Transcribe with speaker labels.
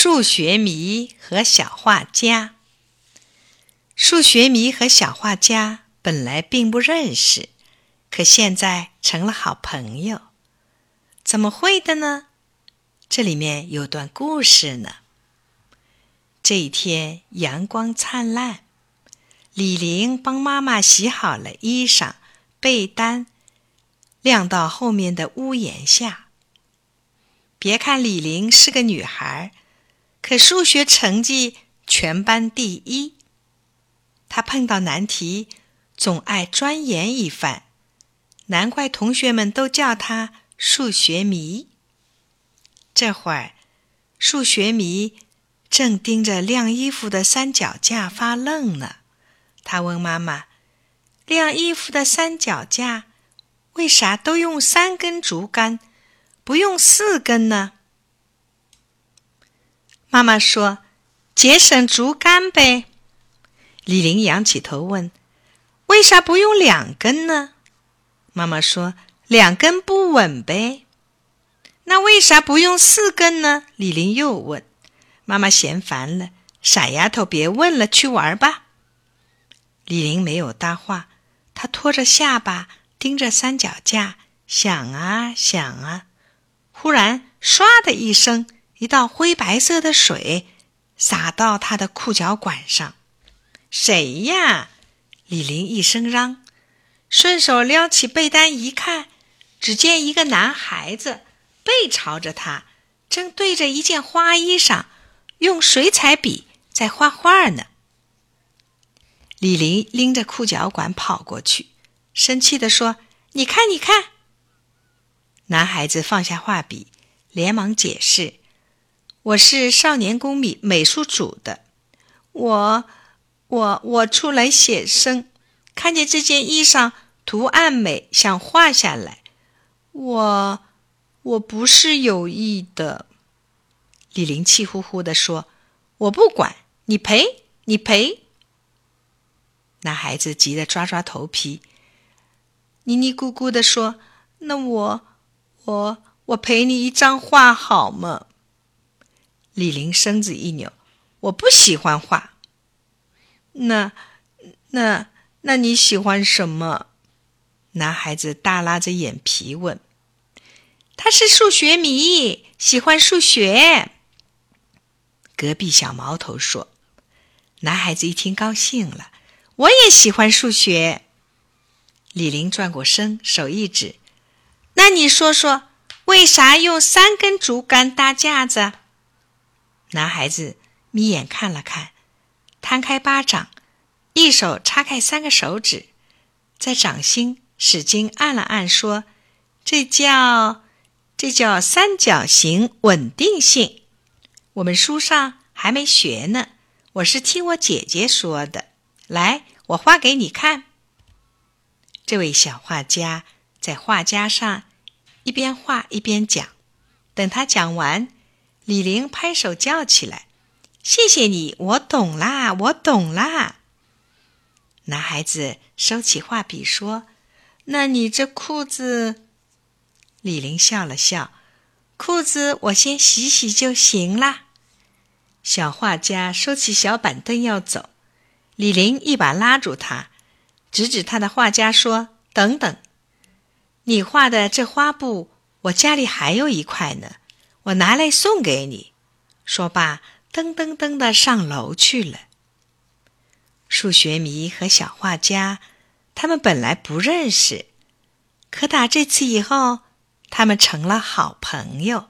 Speaker 1: 数学迷和小画家。数学迷和小画家本来并不认识，可现在成了好朋友。怎么会的呢？这里面有段故事呢。这一天阳光灿烂，李玲帮妈妈洗好了衣裳、被单，晾到后面的屋檐下。别看李玲是个女孩儿。可数学成绩全班第一，他碰到难题总爱钻研一番，难怪同学们都叫他数学迷。这会儿，数学迷正盯着晾衣服的三脚架发愣呢。他问妈妈：“晾衣服的三脚架为啥都用三根竹竿，不用四根呢？”妈妈说：“节省竹竿呗。”李玲仰起头问：“为啥不用两根呢？”妈妈说：“两根不稳呗。”那为啥不用四根呢？李玲又问。妈妈嫌烦了：“傻丫头，别问了，去玩吧。”李玲没有搭话，她拖着下巴盯着三脚架，想啊想啊，忽然“唰”的一声。一道灰白色的水洒到他的裤脚管上，谁呀？李玲一声嚷，顺手撩起被单一看，只见一个男孩子背朝着他，正对着一件花衣裳用水彩笔在画画呢。李玲拎着裤脚管跑过去，生气地说：“你看，你看！”男孩子放下画笔，连忙解释。我是少年宫美美术组的，我我我出来写生，看见这件衣裳图案美，想画下来。我我不是有意的。李玲气呼呼地说：“我不管你赔，你赔。”男孩子急得抓抓头皮，嘀嘀咕咕地说：“那我我我赔你一张画好吗？”李玲身子一扭，我不喜欢画。那、那、那你喜欢什么？男孩子大拉着眼皮问。他是数学迷，喜欢数学。隔壁小毛头说。男孩子一听高兴了，我也喜欢数学。李玲转过身，手一指，那你说说，为啥用三根竹竿搭架子？男孩子眯眼看了看，摊开巴掌，一手叉开三个手指，在掌心使劲按了按，说：“这叫这叫三角形稳定性。我们书上还没学呢，我是听我姐姐说的。来，我画给你看。”这位小画家在画架上一边画一边讲，等他讲完。李玲拍手叫起来：“谢谢你，我懂啦，我懂啦。”男孩子收起画笔说：“那你这裤子？”李玲笑了笑：“裤子我先洗洗就行啦。”小画家收起小板凳要走，李玲一把拉住他，指指他的画家说：“等等，你画的这花布，我家里还有一块呢。”我拿来送给你。说罢，噔噔噔的上楼去了。数学迷和小画家，他们本来不认识，可打这次以后，他们成了好朋友。